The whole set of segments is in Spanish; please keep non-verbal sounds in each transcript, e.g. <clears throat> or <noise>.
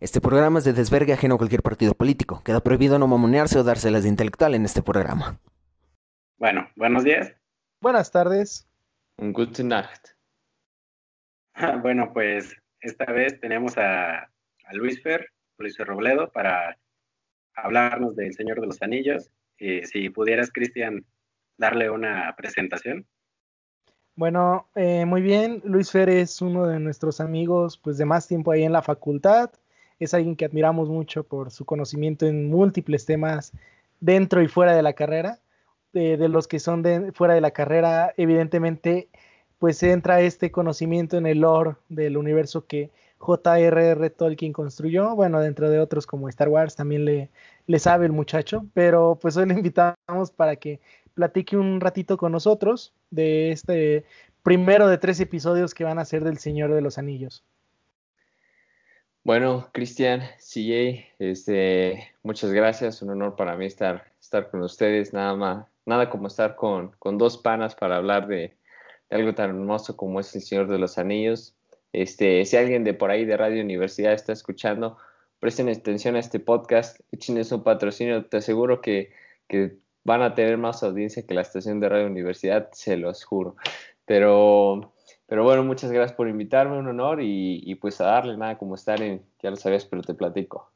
Este programa es de desvergue ajeno a cualquier partido político. Queda prohibido no mamonearse o dárselas de intelectual en este programa. Bueno, buenos días. Buenas tardes. Gute Nacht. bueno, pues esta vez tenemos a, Luis Fer, Luis Fer Robledo, para hablarnos del Señor de los Anillos. Y si pudieras, Cristian, darle una presentación. Bueno, eh, muy bien. Luis Fer es uno de nuestros amigos pues de más tiempo ahí en la facultad. Es alguien que admiramos mucho por su conocimiento en múltiples temas dentro y fuera de la carrera. de los que son de, fuera de la carrera, evidentemente, pues entra este conocimiento en el lore del universo que J.R.R. Tolkien construyó. Bueno, dentro de otros como Star Wars también le, le sabe el muchacho, pero pues hoy le invitamos para que platique un ratito con nosotros de este primero de tres episodios que van a ser del Señor de los Anillos. Bueno, Cristian, CJ, este, muchas gracias, un honor para mí estar, estar con ustedes, nada más, nada como estar con, con dos panas para hablar de, algo tan hermoso como es el Señor de los Anillos. Este, si alguien de por ahí de Radio Universidad está escuchando, presten atención a este podcast, échenles un patrocinio, te aseguro que, que van a tener más audiencia que la estación de Radio Universidad, se los juro. Pero, pero bueno, muchas gracias por invitarme, un honor y, pues a darle nada como estar en, ya lo sabías, pero te platico.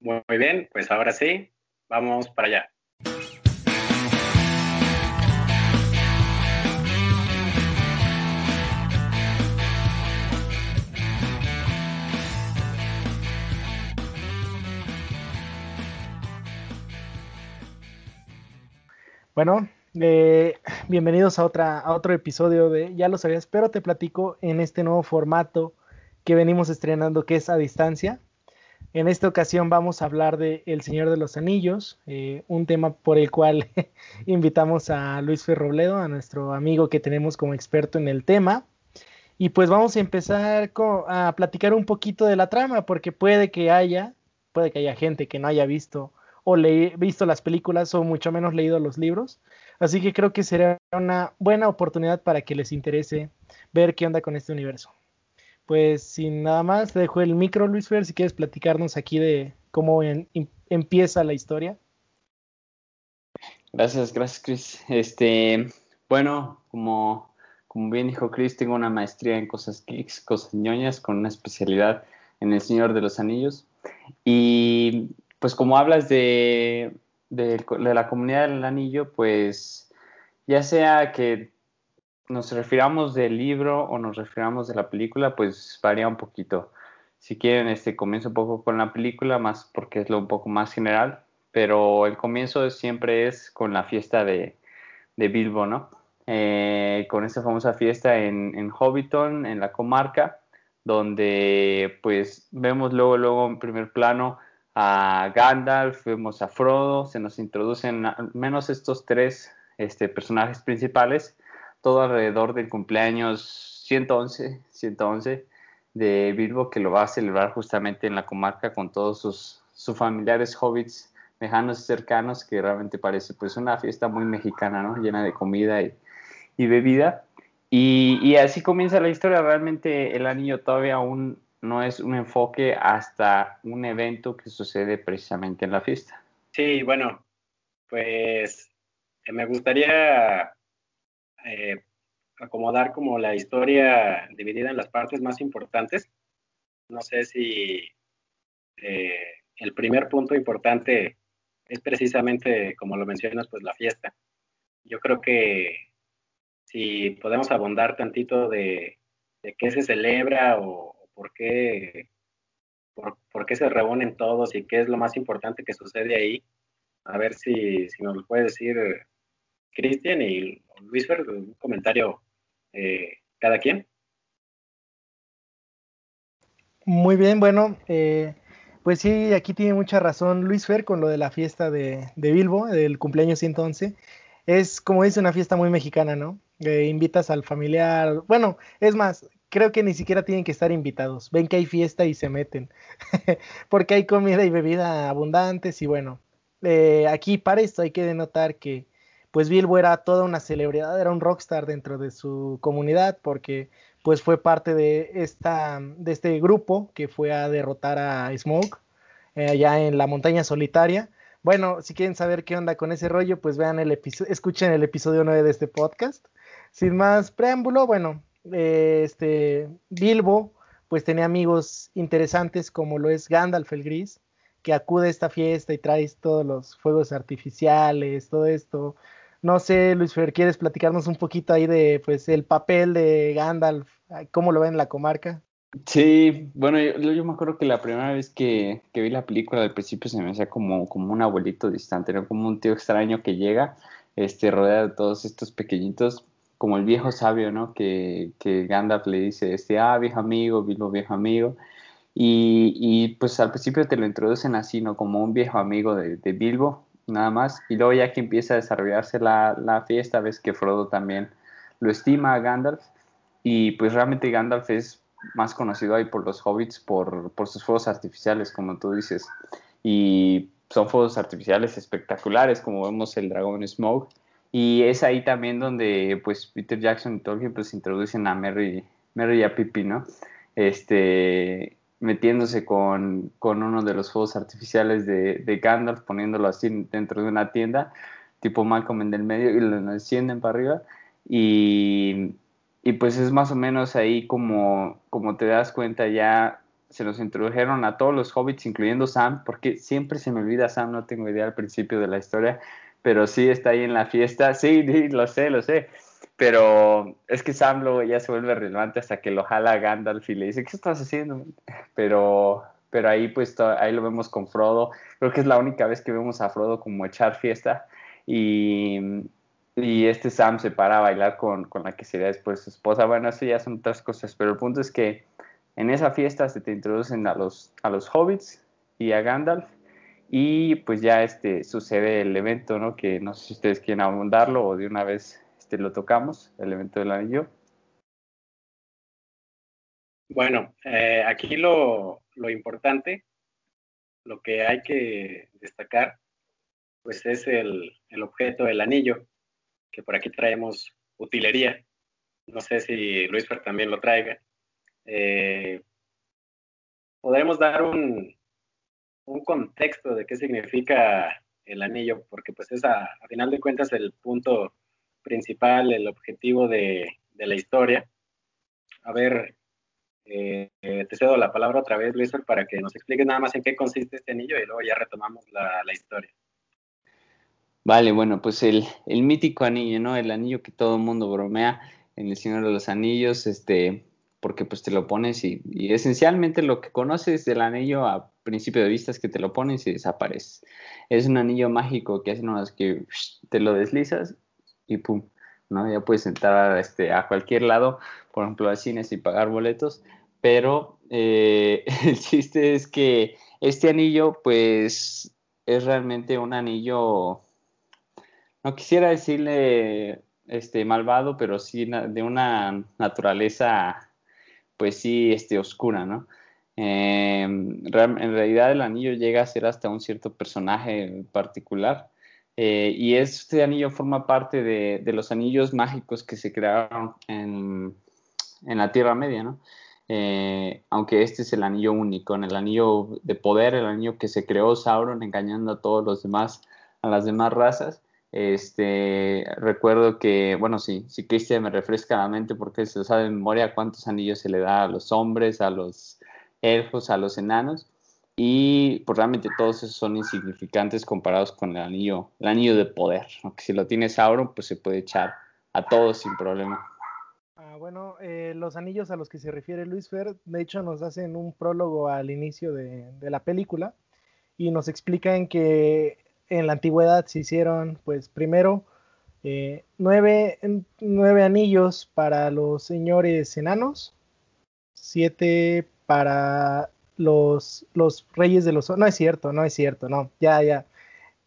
Muy bien, pues ahora sí, vamos para allá. Bueno, eh, bienvenidos a, otra, a otro episodio de Ya lo sabías, pero te platico en este nuevo formato que venimos estrenando que es a distancia. En esta ocasión vamos a hablar de El Señor de los Anillos, eh, un tema por el cual <laughs> invitamos a Luis Ferrobledo, a nuestro amigo que tenemos como experto en el tema. Y pues vamos a empezar a platicar un poquito de la trama, porque puede que haya, puede que haya gente que no haya visto o visto las películas o mucho menos leído los libros. Así que creo que será una buena oportunidad para que les interese ver qué onda con este universo. Pues sin nada más, te dejo el micro, Luis Fer, si quieres platicarnos aquí de cómo empieza la historia. Gracias, gracias, Chris. Este, bueno, como, como bien dijo Chris, tengo una maestría en cosas geeks, cosas ñoñas, con una especialidad en El Señor de los Anillos. Y pues como hablas de, la comunidad del anillo, pues ya sea que nos refiramos del libro o nos refiramos de la película, pues varía un poquito. Si quieren, este comienzo un poco con la película, más porque es lo un poco más general, pero el comienzo siempre es con la fiesta de, Bilbo, ¿no? Eh, con esa famosa fiesta en, en Hobbiton, en la comarca, donde pues vemos luego, luego en primer plano a Gandalf, vemos a Frodo, se nos introducen al menos estos tres este, personajes principales, todo alrededor del cumpleaños 111, 111 de Bilbo, que lo va a celebrar justamente en la comarca con todos sus, familiares hobbits lejanos y cercanos, que realmente parece pues una fiesta muy mexicana, ¿no? Llena de comida y, y bebida. Y, y, así comienza la historia. Realmente el anillo todavía aún no es un enfoque hasta un evento que sucede precisamente en la fiesta. Sí, bueno, pues eh, me gustaría eh, acomodar como la historia dividida en las partes más importantes. No sé si eh, el primer punto importante es precisamente, como lo mencionas, pues la fiesta. Yo creo que si podemos abundar tantito de, de qué se celebra o, por qué, por, qué se reúnen todos y qué es lo más importante que sucede ahí. A ver si, si nos lo puede decir Cristian y Luis Fer, un comentario eh, cada quien. Muy bien, bueno, eh, pues sí, aquí tiene mucha razón Luis Fer con lo de la fiesta de, de Bilbo, del cumpleaños 111. Es, como dice, una fiesta muy mexicana, ¿no? Eh, invitas al familiar, bueno, es más, creo que ni siquiera tienen que estar invitados. Ven que hay fiesta y se meten. <laughs> Porque hay comida y bebida abundantes y bueno, eh, aquí para esto hay que denotar que pues Bilbo era toda una celebridad, era un rockstar dentro de su comunidad porque pues fue parte de, esta, de este grupo que fue a derrotar a Smoke eh, allá en la montaña solitaria. Bueno, si quieren saber qué onda con ese rollo, pues vean el episodio, escuchen el episodio 9 de este podcast. Sin más preámbulo, bueno, eh, este Bilbo pues tenía amigos interesantes como lo es Gandalf el Gris, que acude a esta fiesta y trae todos los fuegos artificiales, todo esto. No sé, Luis Fer, ¿quieres platicarnos un poquito ahí de pues el papel de Gandalf, cómo lo ven en la comarca? Sí, bueno, yo, me acuerdo que la primera vez que, vi la película al principio se me hacía como, como un abuelito distante, ¿no? como un tío extraño que llega, este, rodeado de todos estos pequeñitos, como el viejo sabio, ¿no? Que, que Gandalf le dice, este, ah, viejo amigo, Bilbo, viejo amigo. Y, y, pues al principio te lo introducen así, ¿no? Como un viejo amigo de, de Bilbo, nada más. Y luego ya que empieza a desarrollarse la, la, fiesta, ves que Frodo también lo estima a Gandalf. Y pues realmente Gandalf es más conocido ahí por los hobbits, por, por sus fuegos artificiales, como tú dices. Y son fuegos artificiales espectaculares, como vemos el dragón Smoke. Y es ahí también donde pues Peter Jackson y Tolkien pues introducen a Merry, Merry y a Pippi. Este, metiéndose con, con uno de los fuegos artificiales de, de, Gandalf, poniéndolo así dentro de una tienda, tipo Malcolm en el medio, y lo encienden para arriba. Y, y pues es más o menos ahí como, como te das cuenta ya se nos introdujeron a todos los hobbits, incluyendo Sam, porque siempre se me olvida Sam, no tengo idea al principio de la historia, pero sí está ahí en la fiesta. Sí, <laughs> sí, lo sé, lo sé. Pero es que Sam luego ya se vuelve relevante hasta que lo jala Gandalf y le dice, ¿qué estás haciendo? Pero, pero ahí pues ahí lo vemos con Frodo. Creo que es la única vez que vemos a Frodo como echar fiesta. Y, y este Sam se para a bailar con, con, la que sería después su esposa. Bueno, eso ya son otras cosas, pero el punto es que en esa fiesta se te introducen a los, a los hobbits y a Gandalf y pues ya este, sucede el evento, ¿no? Que no sé si ustedes quieren abundarlo o de una vez este, lo tocamos, el evento del anillo. Bueno, eh, aquí lo, lo, importante, lo que hay que destacar, pues es el, el objeto del anillo, que por aquí traemos utilería. No sé si Luis también lo traiga. Eh, podremos dar un, un contexto de qué significa el anillo, porque pues es a, final de cuentas el punto principal, el objetivo de, la historia. A ver, eh, te cedo la palabra otra vez, Luis, para que nos expliques nada más en qué consiste este anillo y luego ya retomamos la, historia. Vale, bueno, pues el, el, mítico anillo, ¿no? El anillo que todo el mundo bromea en el Señor de los Anillos, este, porque pues te lo pones y, esencialmente lo que conoces del anillo a principio de vista es que te lo pones y desaparece. Es un anillo mágico que hacen unas que te lo deslizas y pum, ¿no? Ya puedes entrar este, a cualquier lado, por ejemplo a cines y pagar boletos, pero eh, <laughs> el chiste es que este anillo pues es realmente un anillo, no quisiera decirle este malvado, pero sí de una naturaleza pues sí, este, oscura, ¿no? Em, en realidad el anillo llega a ser hasta un cierto personaje particular. Eh, y este anillo forma parte de, los anillos mágicos que se crearon en, la Tierra Media, ¿no? Eh, aunque este es el anillo único, en el anillo de poder, el anillo que se creó Sauron engañando a todos los demás, a las demás razas. Este, recuerdo que, bueno, sí, si Cristian me refresca la mente porque se sabe de memoria cuántos anillos se le da a los hombres, a los elfos, a los enanos, y pues realmente todos esos son insignificantes comparados con el anillo, el anillo de poder, aunque si lo tiene Sauron, pues se puede echar a todos sin problema. Ah, bueno, eh, los anillos a los que se refiere Luis Fer, de hecho nos hacen un prólogo al inicio de, de la película y nos explican que en la antigüedad se hicieron, pues primero, eh, nueve, nueve, anillos para los señores enanos, siete para los, los reyes de los... No es cierto, no es cierto, no, ya, ya.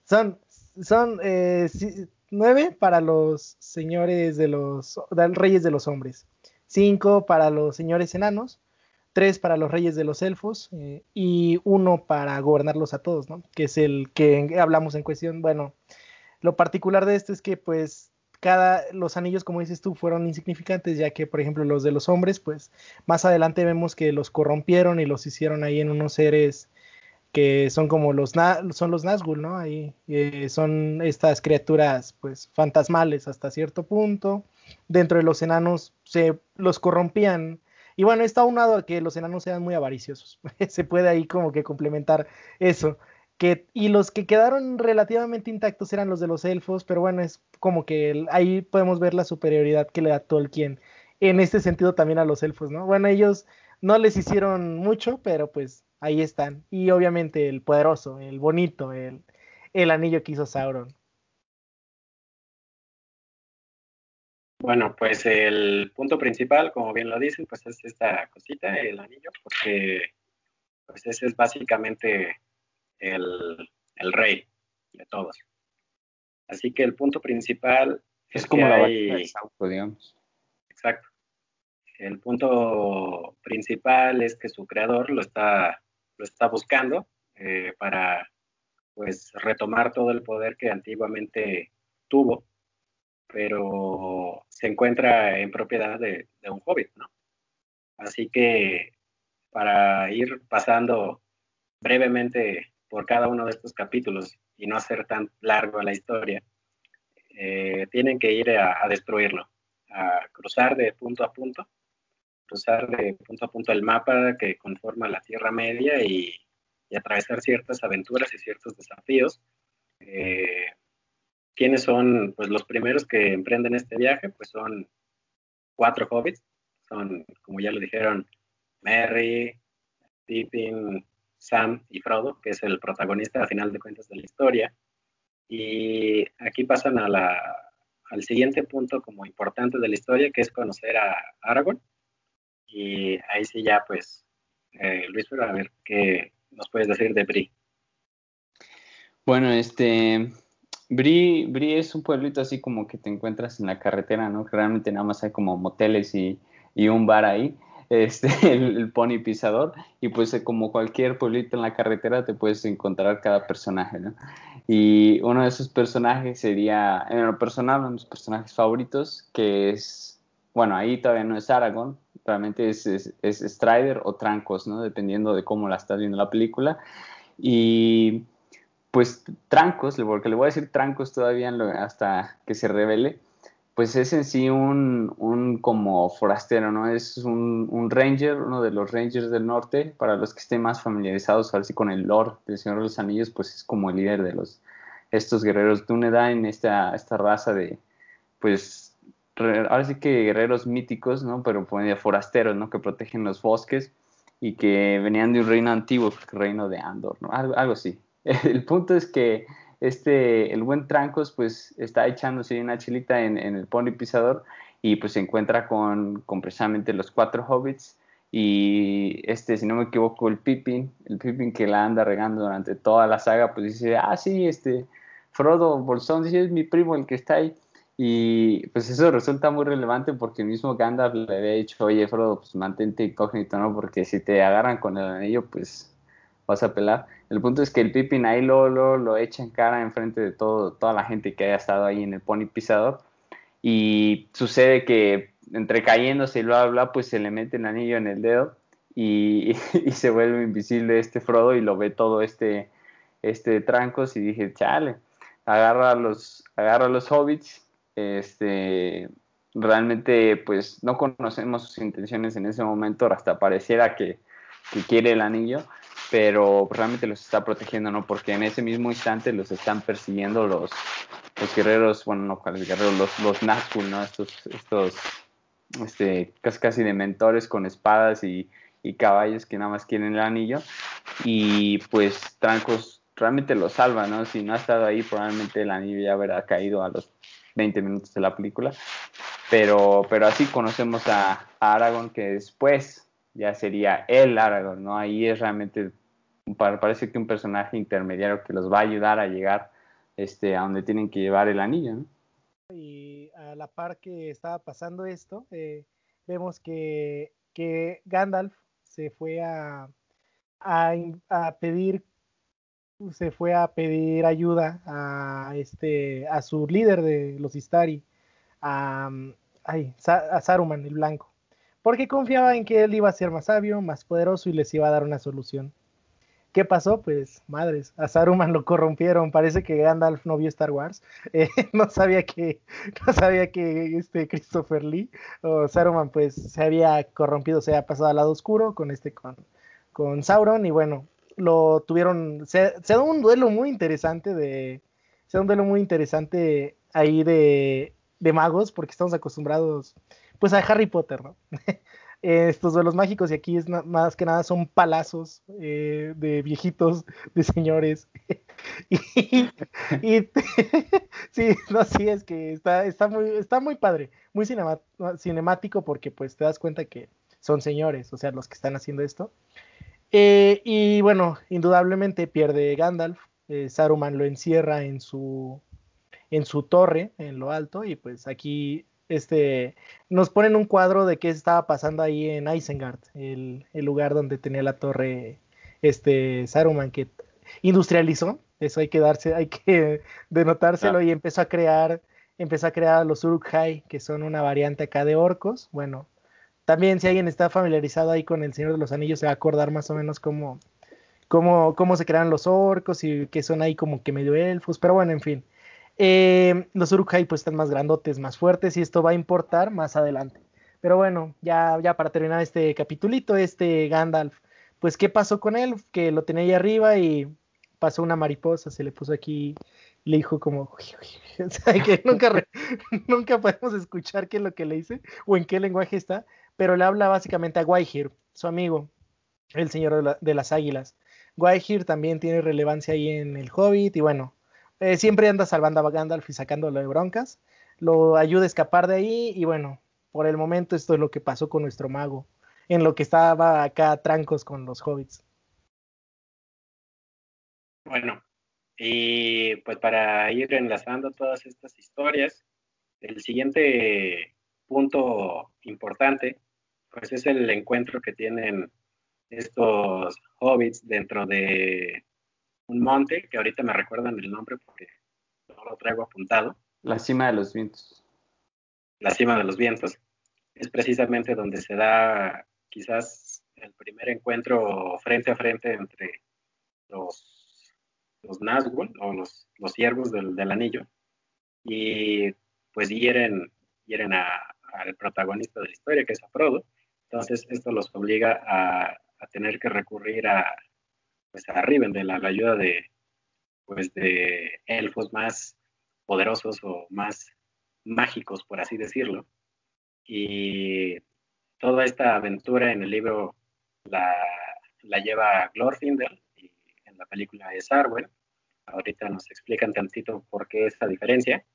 Son, son eh, nueve para los señores de los... reyes de los hombres, cinco para los señores enanos, tres para los reyes de los elfos eh, y uno para gobernarlos a todos, ¿no? Que es el que hablamos en cuestión. Bueno, lo particular de esto es que pues cada, los anillos, como dices tú, fueron insignificantes, ya que, por ejemplo, los de los hombres, pues más adelante vemos que los corrompieron y los hicieron ahí en unos seres que son como los son los Nazgûl, ¿no? Ahí eh, son estas criaturas pues fantasmales hasta cierto punto. Dentro de los enanos se los corrompían. Y bueno, está unado a que los enanos sean muy avariciosos. <laughs> se puede ahí como que complementar eso. Que, y los que quedaron relativamente intactos eran los de los elfos, pero bueno, es como que ahí podemos ver la superioridad que le da Tolkien en este sentido también a los elfos, ¿no? Bueno, ellos no les hicieron mucho, pero pues ahí están. Y obviamente el poderoso, el bonito, el, el anillo que hizo Sauron. Bueno, pues el punto principal, como bien lo dicen, pues es esta cosita, el anillo, porque pues ese es básicamente el, el rey de todos. Así que el punto principal es, como la hay... digamos. Exacto. El punto principal es que su creador lo está lo está buscando eh, para pues retomar todo el poder que antiguamente tuvo, pero se encuentra en propiedad de, un hobbit, ¿no? Así que para ir pasando brevemente por cada uno de estos capítulos y no hacer tan largo la historia, eh, tienen que ir a, destruirlo, a cruzar de punto a punto cruzar de punto a punto el mapa que conforma la Tierra Media y, atravesar ciertas aventuras y ciertos desafíos. Eh, ¿Quiénes son pues, los primeros que emprenden este viaje? Pues son cuatro hobbits. Son, como ya lo dijeron, Merry, Pippin, Sam y Frodo, que es el protagonista a final de cuentas de la historia. Y aquí pasan a la, al siguiente punto como importante de la historia, que es conocer a Aragorn. Y ahí sí ya, pues, eh, Luis, pero a ver qué nos puedes decir de Bri. Bueno, este, Bri, Bri es un pueblito así como que te encuentras en la carretera, ¿no? Realmente nada más hay como moteles y, un bar ahí, <laughs> este, el, pony pisador, y pues eh, como cualquier pueblito en la carretera te puedes encontrar cada personaje, ¿no? Y uno de esos personajes sería, en lo personal, uno de mis personajes favoritos, que es, bueno, ahí todavía no es Aragorn, realmente es, es, Strider o Trancos, ¿no? Dependiendo de cómo la estás viendo la película. Y pues Trancos, porque le voy a decir Trancos todavía hasta que se revele, pues es en sí un, un como forastero, ¿no? Es un, un, ranger, uno de los rangers del norte, para los que estén más familiarizados ahora sí con el lore del Señor de los Anillos, pues es como el líder de los, estos guerreros Dunedain, esta, esta raza de, pues ahora sí que guerreros míticos, ¿no? Pero pues, forasteros, ¿no? Que protegen los bosques y que venían de un reino antiguo, el reino de Andor, ¿no? Algo, algo así. <laughs> El punto es que este, el buen Trancos, pues está echándose una chilita en, el pony pisador y pues se encuentra con, con, precisamente los cuatro hobbits y este, si no me equivoco, el Pippin, el Pippin que la anda regando durante toda la saga, pues dice, ah, sí, este, Frodo Bolsón, dice, es mi primo el que está ahí. Y pues eso resulta muy relevante porque el mismo Gandalf le había dicho, oye Frodo, pues mantente incógnito, ¿no? Porque si te agarran con el anillo, pues vas a pelar. El punto es que el Pippin ahí lo, lo, lo echa en cara enfrente de todo, toda la gente que haya estado ahí en el pony pisador. Y sucede que entre cayéndose y bla, bla, pues se le mete el anillo en el dedo <laughs> y, se vuelve invisible este Frodo y lo ve todo este, este trancos y dije, chale, agarra a los, agarra a los hobbits este, realmente pues no conocemos sus intenciones en ese momento, hasta pareciera que, quiere el anillo, pero realmente los está protegiendo, ¿no? Porque en ese mismo instante los están persiguiendo los, los guerreros, bueno, no cuáles guerreros, los, los Nazgûl, ¿no? Estos, estos este, casi, casi de mentores con espadas y, y caballos que nada más quieren el anillo. Y pues Trancos realmente lo salva, ¿no? Si no ha estado ahí, probablemente el anillo ya habrá caído a los 20 minutos de la película. Pero, pero así conocemos a, Aragorn, que después ya sería el Aragorn, ¿no? Ahí es realmente, parece que un personaje intermediario que los va a ayudar a llegar este, a donde tienen que llevar el anillo. Y a la par que estaba pasando esto, eh, vemos que, que, Gandalf se fue a, a, a pedir se fue a pedir ayuda a este a su líder de los Istari, a, a Saruman, el blanco, porque confiaba en que él iba a ser más sabio, más poderoso y les iba a dar una solución. ¿Qué pasó? Pues madres, a Saruman lo corrompieron. Parece que Gandalf no vio Star Wars. <laughs> Eh, no sabía que, no sabía que este Christopher Lee o Saruman pues se había corrompido, se había pasado al lado oscuro con este con, con Sauron y bueno, lo tuvieron, se, se da un duelo muy interesante de, se da un duelo muy interesante ahí de, de magos porque estamos acostumbrados pues a Harry Potter, ¿no? <laughs> estos duelos mágicos y aquí es más que nada son palazos eh, de viejitos, <laughs> de señores. <laughs> y, <laughs> sí, no, sí, es que está, está, muy, está muy padre, muy cinemático porque pues te das cuenta que son señores, o sea, los que están haciendo esto. Eh, y bueno, indudablemente pierde Gandalf, eh, Saruman lo encierra en su, en su torre, en lo alto, y pues aquí este, nos ponen un cuadro de qué estaba pasando ahí en Isengard, el, lugar donde tenía la torre este Saruman que industrializó, eso hay que darse, hay que <laughs> denotárselo y empezó a crear, empezó a crear los Uruk-hai, que son una variante acá de orcos. Bueno, también si alguien está familiarizado ahí con el Señor de los Anillos se va a acordar más o menos cómo, cómo, cómo se crean los orcos y que son ahí como que medio elfos, pero bueno, en fin. Eh, los Uruk-hai pues están más grandotes, más fuertes y esto va a importar más adelante. Pero bueno, ya, ya para terminar este capitulito, este Gandalf, pues ¿qué pasó con él? Que lo tenía ahí arriba y pasó una mariposa, se le puso aquí, le dijo como, <laughs> que nunca, <laughs> nunca podemos escuchar qué es lo que le dice o en qué lenguaje está, pero le habla básicamente a Guayhir, su amigo, el señor de, de las águilas. Guayhir también tiene relevancia ahí en el Hobbit y bueno, eh, siempre anda salvando a Gandalf y sacándolo de broncas. Lo ayuda a escapar de ahí y bueno, por el momento esto es lo que pasó con nuestro mago, en lo que estaba acá trancos con los hobbits. Bueno, y pues para ir enlazando todas estas historias, el siguiente punto importante, pues es el encuentro que tienen estos hobbits dentro de un monte, que ahorita me recuerdan el nombre porque no lo traigo apuntado. La cima de los vientos. La cima de los vientos. Es precisamente donde se da quizás el primer encuentro frente a frente entre los, los Nazgûl o los, los siervos del, anillo y pues hieren, hieren al protagonista de la historia, que es a Frodo. Entonces esto los obliga a tener que recurrir a, pues a Rivendell, la ayuda de, pues de elfos más poderosos o más mágicos, por así decirlo. Y toda esta aventura en el libro la, la lleva Glorfindel y en la película es Arwen. Ahorita nos explican tantito por qué esa diferencia.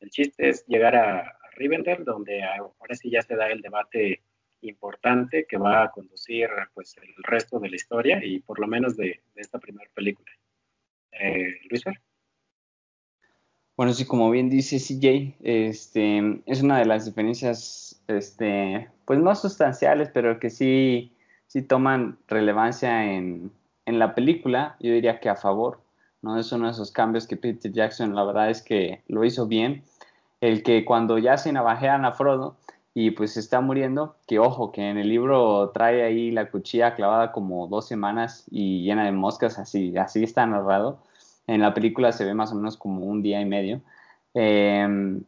El chiste es llegar a, a Rivendell, donde ahora sí ya se da el debate importante que va a conducir pues el resto de la historia y por lo menos de, esta primera película. Eh, Luis Bueno, sí, como bien dice CJ, este, es una de las diferencias este, pues más sustanciales, pero que sí, sí toman relevancia en, en la película, yo diría que a favor, ¿no? Es uno de esos cambios que Peter Jackson, la verdad es que lo hizo bien, el que cuando ya se navajean a Frodo, y pues está muriendo, que ojo, que en el libro trae ahí la cuchilla clavada como dos semanas y llena de moscas, así, así está narrado. En la película se ve más o menos como un día y medio. Em,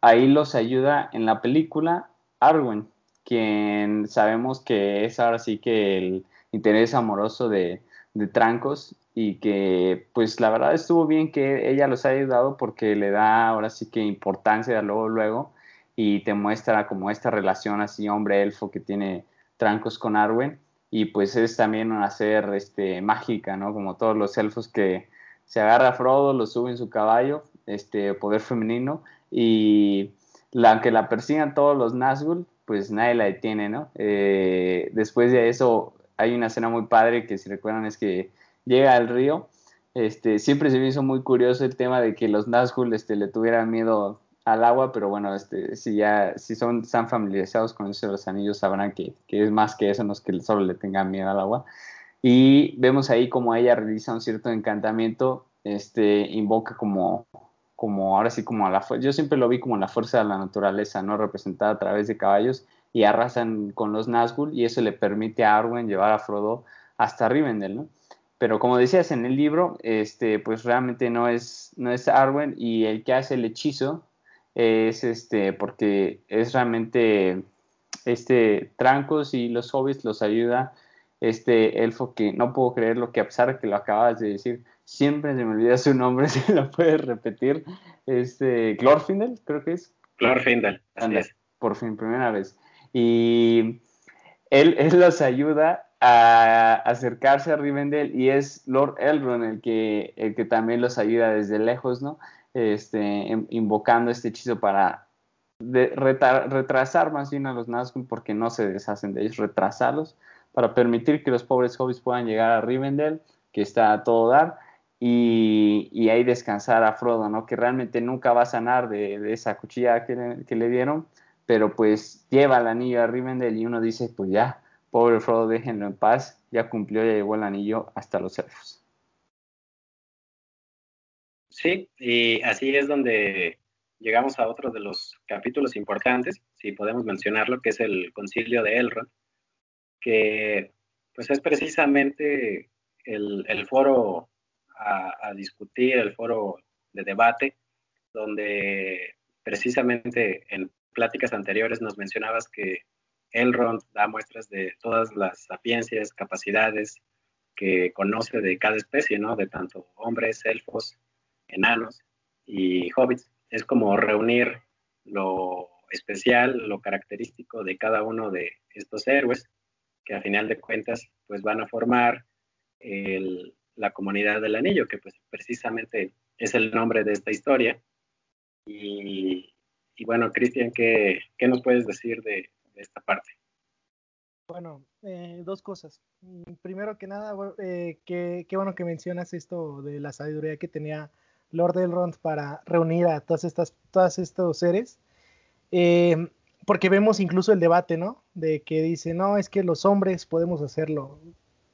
ahí los ayuda en la película Arwen, quien sabemos que es ahora sí que el interés amoroso de, de Trancos y que pues la verdad estuvo bien que ella los haya ayudado porque le da ahora sí que importancia luego luego y te muestra como esta relación así hombre-elfo que tiene Trancos con Arwen y pues es también una ser este, mágica, ¿no? Como todos los elfos que se agarra a Frodo, lo sube en su caballo, este poder femenino y la, aunque la persigan todos los Nazgûl, pues nadie la detiene, ¿no? Eh, después de eso hay una escena muy padre que si recuerdan es que llega al río, este, siempre se me hizo muy curioso el tema de que los Nazgûl este, le tuvieran miedo al agua, pero bueno, este, si ya, si son tan familiarizados con eso de los anillos, sabrán que, es más que eso, no es que solo le tengan miedo al agua. Y vemos ahí como ella realiza un cierto encantamiento, este, invoca como, como ahora sí como a la yo siempre lo vi como la fuerza de la naturaleza, ¿no? Representada a través de caballos y arrasan con los Nazgûl y eso le permite a Arwen llevar a Frodo hasta Rivendell, ¿no? Pero como decías en el libro, este, pues realmente no es, no es Arwen y el que hace el hechizo es este, porque es realmente este Trancos y los hobbits los ayuda este elfo que no puedo creer lo que a pesar de que lo acabas de decir, siempre se me olvida su nombre, <laughs> si lo puedes repetir, este Glorfindel, creo que es. Glorfindel, así es. Por fin, primera vez. Y él, él los ayuda a acercarse a Rivendell y es Lord Elrond el que, el que también los ayuda desde lejos, ¿no? Este, invocando este hechizo para retrasar más bien a los Nazgûl porque no se deshacen de ellos, retrasarlos para permitir que los pobres hobbits puedan llegar a Rivendell, que está a todo dar, y, ahí descansar a Frodo, ¿no? Que realmente nunca va a sanar de, esa cuchilla que le, dieron, pero pues lleva el anillo a Rivendell y uno dice, pues ya, pobre Frodo, déjenlo en paz, ya cumplió, ya llevó el anillo hasta los elfos. Sí, y así es donde llegamos a otro de los capítulos importantes, si podemos mencionarlo, que es el concilio de Elrond, que pues es precisamente el, foro a, discutir, el foro de debate, donde precisamente en pláticas anteriores nos mencionabas que Elrond da muestras de todas las sapiencias, capacidades que conoce de cada especie, ¿no? De tanto hombres, elfos, enanos y hobbits. Es como reunir lo especial, lo característico de cada uno de estos héroes que a final de cuentas pues van a formar la comunidad del anillo, que pues precisamente es el nombre de esta historia. Y, bueno, Cristian, ¿qué, nos puedes decir de, esta parte? Bueno, eh, dos cosas. Primero que nada, eh, qué, bueno que mencionas esto de la sabiduría que tenía Lord Elrond para reunir a todas estas, todos estos seres. Eh, porque vemos incluso el debate, ¿no? De que dice, no, es que los hombres podemos hacerlo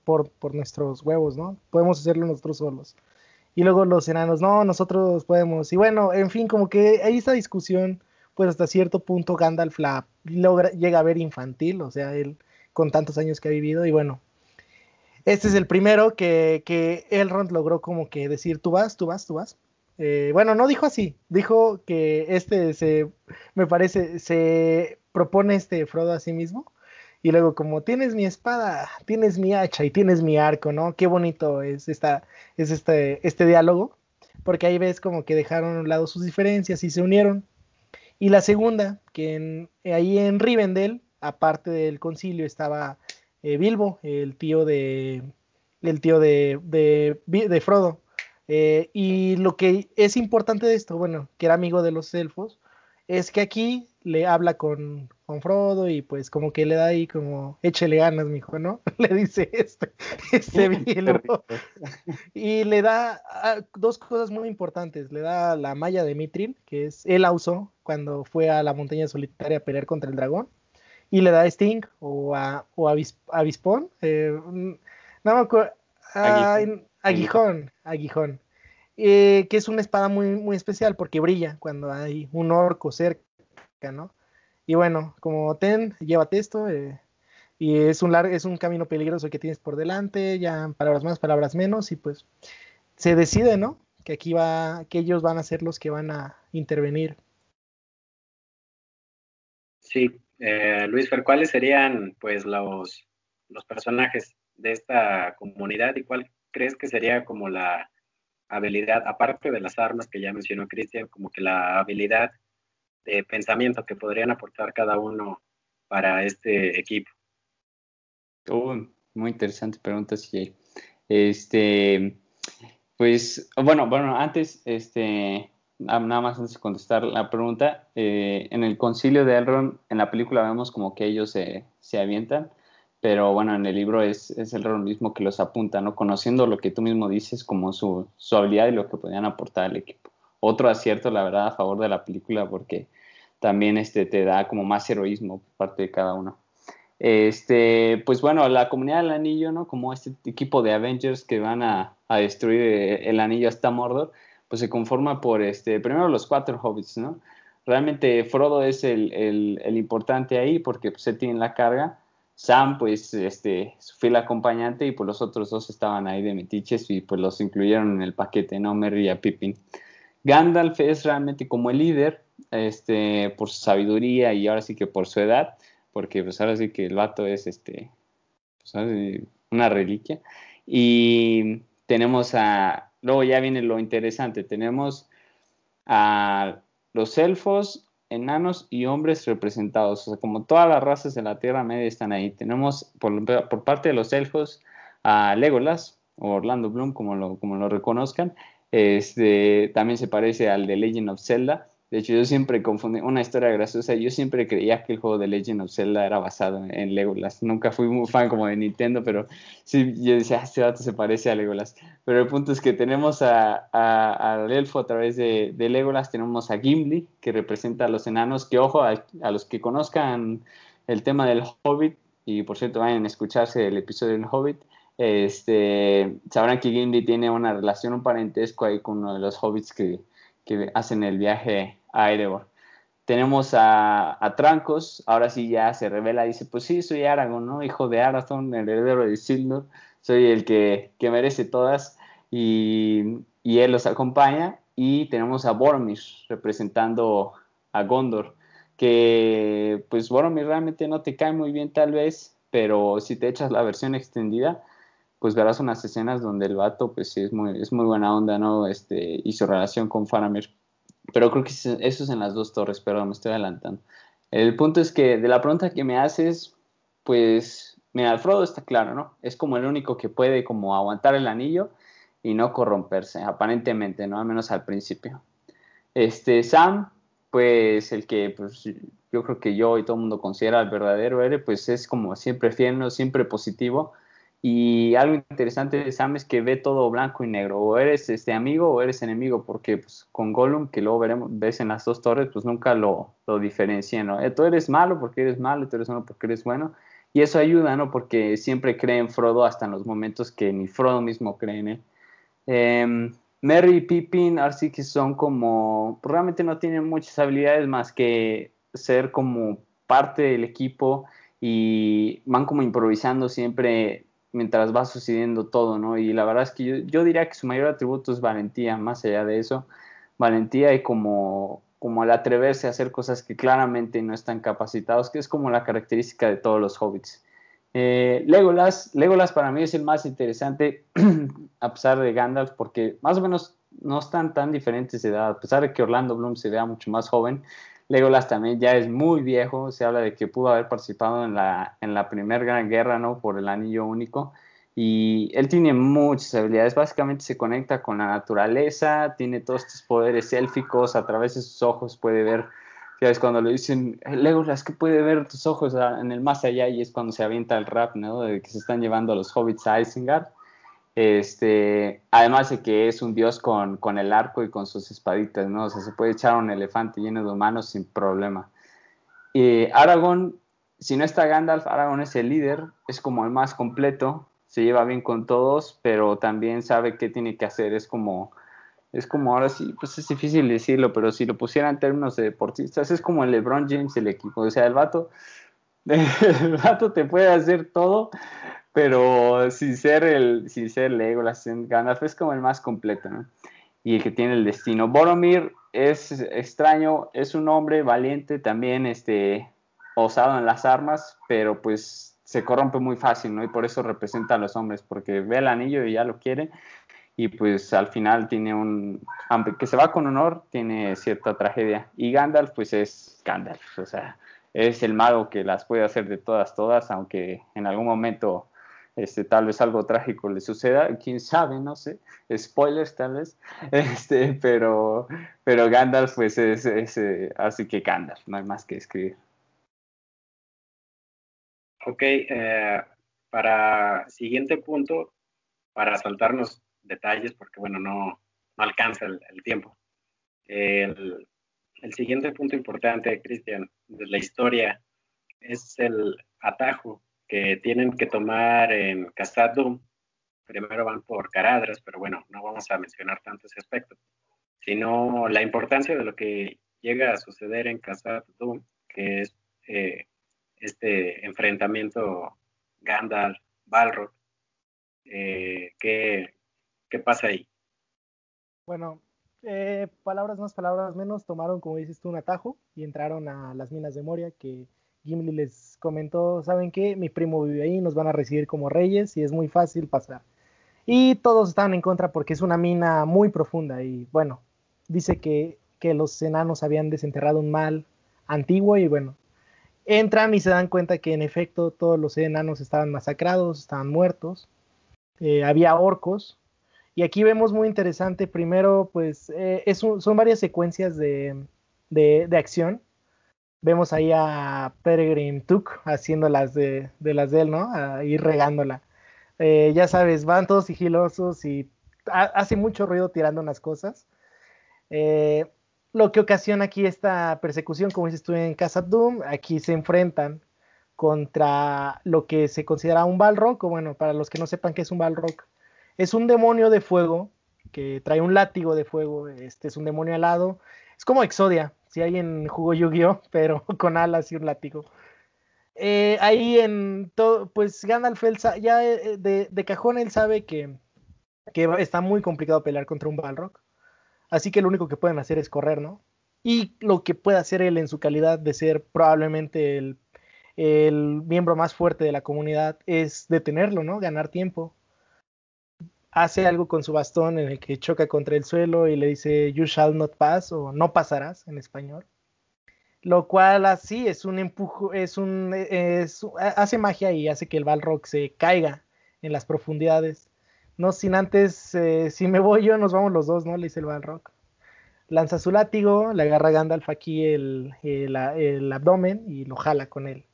por, por nuestros huevos, ¿no? Podemos hacerlo nosotros solos. Y luego los enanos, no, nosotros podemos. Y bueno, en fin, como que hay esta discusión, pues hasta cierto punto Gandalf la logra, llega a ver infantil, o sea, él con tantos años que ha vivido, y bueno, este es el primero que, que Elrond logró como que decir, tú vas, tú vas, tú vas. Eh, bueno, no dijo así, dijo que este se, me parece, se propone este Frodo a sí mismo. Y luego, como tienes mi espada, tienes mi hacha y tienes mi arco, ¿no? Qué bonito es, esta, es este, este diálogo, porque ahí ves como que dejaron a un lado sus diferencias y se unieron. Y la segunda, que ahí en Rivendell, aparte del concilio, estaba eh, Bilbo, el tío de, el tío de, de Frodo. Eh, y lo que es importante de esto, bueno, que era amigo de los elfos, es que aquí le habla con, con Frodo y pues como que le da ahí como, échele ganas, mijo, ¿no? <laughs> Le dice este, <laughs> este Bilbo. <laughs> Y le da ah, dos cosas muy importantes. Le da la malla de Mithril, que es, él la usó cuando fue a la montaña solitaria a pelear contra el dragón. Y le da Sting o a, o Avispón. Eh, no me acuerdo. Aguijón, aguijón. Eh, que es una espada muy, muy especial porque brilla cuando hay un orco cerca, ¿no? Y bueno, como ten, llévate esto. Eh, y es un, es un camino peligroso que tienes por delante, ya palabras más, palabras menos, y pues se decide, ¿no? Que aquí va, que ellos van a ser los que van a intervenir. Sí, eh, Luis Fer, ¿cuáles serían pues los, los personajes de esta comunidad y cuál crees que sería como la habilidad, aparte de las armas que ya mencionó Cristian, como que la habilidad de pensamiento que podrían aportar cada uno para este equipo? Oh, muy interesante pregunta, CJ. Este, pues, bueno, bueno, antes, este, nada más antes de contestar la pregunta, eh, en el concilio de Elrond, en la película vemos como que ellos se, se avientan pero bueno, en el libro es, es el mismo que los apunta, ¿no? Conociendo lo que tú mismo dices como su, su habilidad y lo que podían aportar al equipo. Otro acierto, la verdad, a favor de la película porque también este, te da como más heroísmo por parte de cada uno. Este, pues bueno, la comunidad del anillo, ¿no? Como este equipo de Avengers que van a, a destruir el anillo hasta Mordor, pues se conforma por, este, primero los cuatro hobbits, ¿no? Realmente Frodo es el, el, importante ahí porque pues, él tiene la carga. Sam, pues, este, su fiel acompañante y pues los otros dos estaban ahí de metiches y pues los incluyeron en el paquete, ¿no? Merry y Pippin. Gandalf es realmente como el líder, este, por su sabiduría y ahora sí que por su edad, porque pues ahora sí que el vato es, este, pues, una reliquia. Y tenemos a, luego ya viene lo interesante, tenemos a los elfos, enanos y hombres representados, o sea, como todas las razas de la Tierra Media están ahí. Tenemos por, parte de los elfos a Legolas, o Orlando Bloom, como lo, como lo reconozcan, este, también se parece al de Legend of Zelda. De hecho, yo siempre confundí, una historia graciosa, yo siempre creía que el juego de Legend of Zelda era basado en Legolas. Nunca fui muy fan como de Nintendo, pero sí, yo decía, ah, este dato se parece a Legolas. Pero el punto es que tenemos al elfo a través de, Legolas, tenemos a Gimli, que representa a los enanos, que ojo, a, a, los que conozcan el tema del Hobbit, y por cierto vayan a escucharse el episodio del Hobbit, este, sabrán que Gimli tiene una relación, un parentesco ahí con uno de los hobbits que, hacen el viaje a Erebor. Tenemos a, Trancos, ahora sí ya se revela, dice, pues sí, soy Aragorn, ¿no? Hijo de Arathorn, heredero de Isildur, soy el que, merece todas, y, él los acompaña, y tenemos a Boromir representando a Gondor, que pues Boromir realmente no te cae muy bien tal vez, pero si te echas la versión extendida, pues verás unas escenas donde el vato, pues sí, es muy, es muy buena onda, ¿no? Este, y su relación con Faramir. Pero creo que eso es en las dos torres, pero me estoy adelantando. El punto es que de la pregunta que me haces, pues, mira, Frodo está claro, ¿no? Es como el único que puede como aguantar el anillo y no corromperse, aparentemente, ¿no? Al menos al principio. Este, Sam, pues, el que, pues, yo creo que yo y todo el mundo considera el verdadero héroe, pues es como siempre fiel, ¿no? Siempre positivo y algo interesante de Sam es que ve todo blanco y negro, o eres este amigo o eres enemigo, porque pues, con Gollum, que luego veremos, ves en las dos torres, pues nunca lo, lo diferencian, ¿no? Eh, tú eres malo porque eres malo, tú eres bueno porque eres bueno, y eso ayuda, ¿no? Porque siempre cree en Frodo hasta en los momentos que ni Frodo mismo cree en él. Eh, Merry y Pippin, así que son como, pues, realmente no tienen muchas habilidades más que ser como parte del equipo y van como improvisando siempre mientras va sucediendo todo, ¿no? Y la verdad es que yo, diría que su mayor atributo es valentía, más allá de eso, valentía y como, como el atreverse a hacer cosas que claramente no están capacitados, que es como la característica de todos los hobbits. Eh, Legolas, Legolas para mí es el más interesante, <clears throat> a pesar de Gandalf, porque más o menos no están tan diferentes de edad, a pesar de que Orlando Bloom se vea mucho más joven, Legolas también ya es muy viejo, se habla de que pudo haber participado en la, en la primera gran guerra, ¿no? Por el anillo único. Y él tiene muchas habilidades, básicamente se conecta con la naturaleza, tiene todos estos poderes élficos, a través de sus ojos puede ver, es cuando le dicen, Legolas, que puede ver tus ojos en el más allá, y es cuando se avienta el rap, ¿no? De que se están llevando a los hobbits a Isengard. Este, además de que es un dios con, con, el arco y con sus espaditas, ¿no? O sea, se puede echar un elefante lleno de humanos sin problema. Y Aragorn, si no está Gandalf, Aragorn es el líder, es como el más completo, se lleva bien con todos, pero también sabe qué tiene que hacer, es como, es como ahora sí, pues es difícil decirlo, pero si lo pusiera en términos de deportistas, es como el LeBron James del equipo, o sea, el vato, <laughs> el vato te puede hacer todo, pero sin ser el, sin ser Legolas, Gandalf es como el más completo, ¿no? Y el que tiene el destino. Boromir es extraño, es un hombre valiente, también este, osado en las armas, pero pues se corrompe muy fácil, ¿no? Y por eso representa a los hombres, porque ve el anillo y ya lo quiere, y pues al final tiene un, aunque se va con honor, tiene cierta tragedia. Y Gandalf, pues es Gandalf, o sea, es el mago que las puede hacer de todas, todas, aunque en algún momento este, tal vez algo trágico le suceda, quién sabe, no sé, spoilers tal vez, <laughs> este, pero, pero Gandalf pues es, eh, así que Gandalf, no hay más que escribir. Ok, eh, para siguiente punto, para saltarnos detalles, porque bueno, no, no alcanza el, tiempo. El, el, siguiente punto importante, Cristian, de la historia es el atajo que tienen que tomar en Casado. Primero van por Caradras, pero bueno, no vamos a mencionar tanto ese aspecto. sino la importancia de lo que llega a suceder en Casa Doom, que es eh, este enfrentamiento Gandalf-Balrog. Eh, ¿qué, ¿Qué pasa ahí? Bueno, eh, palabras más, palabras menos, tomaron, como dices tú, un atajo y entraron a las minas de Moria, que Gimli les comentó, ¿saben qué? Mi primo vive ahí, nos van a recibir como reyes y es muy fácil pasar. Y todos estaban en contra porque es una mina muy profunda y bueno, dice que, que los enanos habían desenterrado un mal antiguo y bueno, entran y se dan cuenta que en efecto todos los enanos estaban masacrados, estaban muertos, eh, había orcos. Y aquí vemos muy interesante, primero, pues eh, son varias secuencias de, de, acción. Vemos ahí a Peregrine Took haciendo las de, las de él, ¿no? Ahí regándola. Eh, ya sabes, van todos sigilosos y hace mucho ruido tirando unas cosas. Eh, lo que ocasiona aquí esta persecución, como dices tú en Casa Doom, aquí se enfrentan contra lo que se considera un Balrog, o bueno, para los que no sepan qué es un Balrog, es un demonio de fuego que trae un látigo de fuego, este es un demonio alado, es como Exodia, si alguien jugó Yu-Gi-Oh, <laughs> pero con alas y un látigo. Eh, ahí en todo, pues Gandalf ya eh, de, de, cajón él sabe que, que está muy complicado pelear contra un Balrog Así que lo único que pueden hacer es correr, ¿no? Y lo que puede hacer él en su calidad de ser probablemente el, miembro más fuerte de la comunidad es detenerlo, ¿no? Ganar tiempo. Hace algo con su bastón en el que choca contra el suelo y le dice You shall not pass o no pasarás en español. Lo cual así es un empujo, es un, hace magia y hace que el Balrog se caiga en las profundidades no sin antes, eh, si me voy yo, nos vamos los dos, ¿no? Le dice el Balrog. Lanza su látigo, le agarra a Gandalf aquí el, el, abdomen y lo jala con él.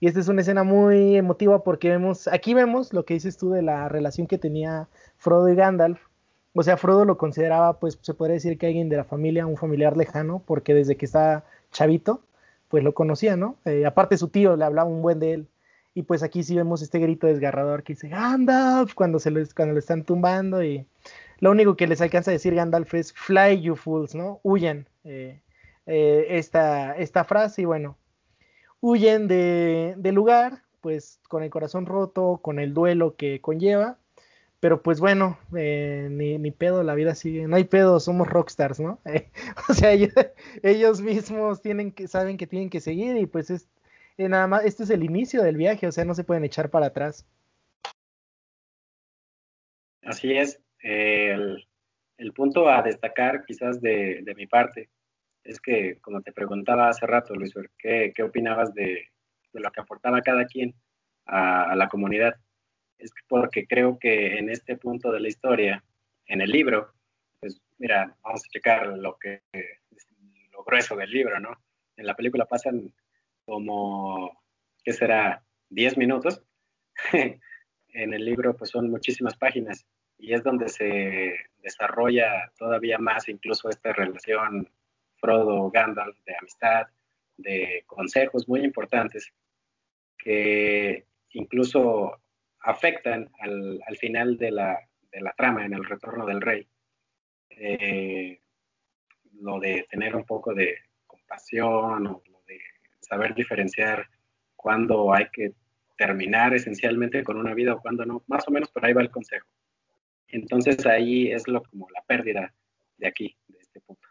Y esta es una escena muy emotiva porque vemos, aquí vemos lo que dices tú de la relación que tenía Frodo y Gandalf. O sea, Frodo lo consideraba, pues se podría decir que alguien de la familia, un familiar lejano, porque desde que está chavito, pues lo conocía, ¿no? Eh, aparte su tío le hablaba un buen de él. Y pues aquí sí vemos este grito desgarrador que dice Gandalf cuando, se lo, cuando lo están tumbando y lo único que les alcanza a decir Gandalf es Fly you fools, ¿no? Huyen. Eh, eh, esta, esta frase y bueno, huyen de, del lugar, pues con el corazón roto, con el duelo que conlleva, pero pues bueno, eh, ni, ni, pedo, la vida sigue, no hay pedo, somos rockstars, ¿no? <laughs> o sea, ellos, mismos tienen que, saben que tienen que seguir y pues es, eh, nada más, este es el inicio del viaje, o sea, no se pueden echar para atrás. Así es. el, punto a destacar quizás de, mi parte es que, como te preguntaba hace rato, Luis, ¿qué, qué opinabas de, lo que aportaba cada quien a, la comunidad? Es porque creo que en este punto de la historia, en el libro, pues mira, vamos a checar lo que lo grueso del libro, ¿no? En la película pasan como, ¿qué será? 10 minutos. <laughs> en el libro pues son muchísimas páginas y es donde se desarrolla todavía más incluso esta relación Frodo-Gandalf de amistad, de consejos muy importantes que incluso afectan al, final de la, trama, en el retorno del rey. Eh, lo de tener un poco de compasión o saber diferenciar cuándo hay que terminar esencialmente con una vida o cuándo no. Más o menos por ahí va el consejo. Entonces ahí es lo como la pérdida de aquí, de este punto.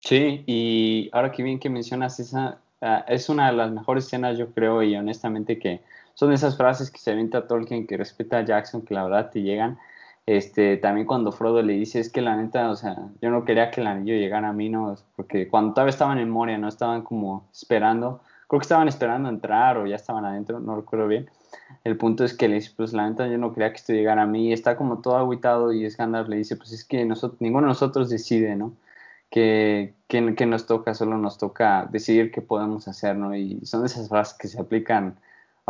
Sí, y ahora que bien que mencionas esa, ah, es una de las mejores escenas yo creo y honestamente que son esas frases que se avienta Tolkien que respeta a Jackson que la verdad te llegan. Este, también cuando Frodo le dice, es que la neta, o sea, yo no quería que el anillo llegara a mí, ¿no? Porque cuando todavía estaban en Moria, ¿no? Estaban como esperando, creo que estaban esperando entrar o ya estaban adentro, no recuerdo bien. El punto es que le dice, pues la neta yo no quería que esto llegara a mí, está como todo aguitado y Gandalf le dice, pues es que nosotros, ninguno de nosotros decide, ¿no? Que, que, nos toca, solo nos toca decidir qué podemos hacer, ¿no? Y son esas frases que se aplican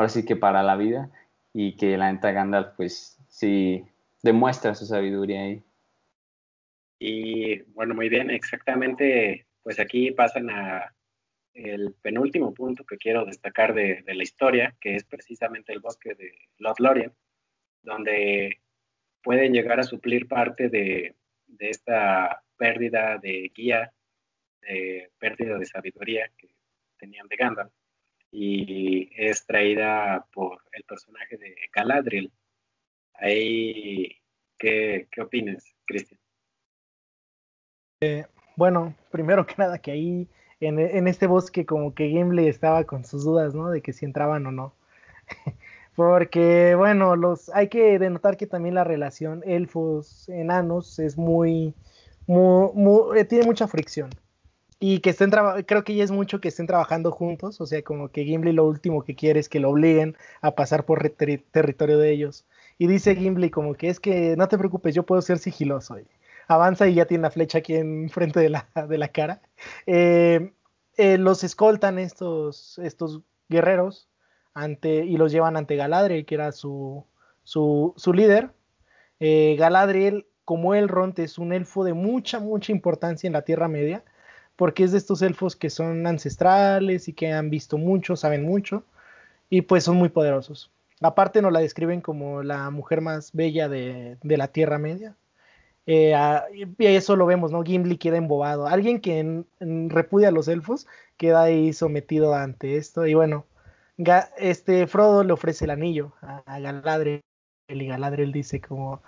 ahora sí que para la vida y que la neta Gandalf pues sí demuestra su sabiduría ahí. Y bueno, muy bien, exactamente, pues aquí pasan a el penúltimo punto que quiero destacar de, la historia, que es precisamente el bosque de Lothlorien, donde pueden llegar a suplir parte de, de esta pérdida de guía, de pérdida de sabiduría que tenían de Gandalf y es traída por el personaje de Galadriel. Ahí, ¿qué, qué opinas, Cristian? Eh, bueno, primero que nada que ahí en, en, este bosque como que Gimli estaba con sus dudas, ¿no? De que si entraban o no. <laughs> Porque, bueno, los hay que denotar que también la relación elfos-enanos es muy, muy, eh, tiene mucha fricción y que estén creo que ya es mucho que estén trabajando juntos, o sea, como que Gimli lo último que quiere es que lo obliguen a pasar por territorio de ellos. Y dice Gimli como que es que no te preocupes, yo puedo ser sigiloso. avanza y ya tiene la flecha aquí enfrente <laughs> de la, de la cara. Eh, eh, los escoltan estos, estos guerreros ante, y los llevan ante Galadriel, que era su, su, su líder. Eh, Galadriel, como Elrond, es un elfo de mucha, mucha importancia en la Tierra Media porque es de estos elfos que son ancestrales y que han visto mucho, saben mucho, y pues son muy poderosos. Aparte nos la describen como la mujer más bella de, la Tierra Media. Eh, y eso lo vemos, ¿no? Gimli queda embobado. Alguien que repudia a los elfos queda ahí sometido ante esto. Y bueno, este Frodo le ofrece el anillo a, a Galadriel y Galadriel dice como,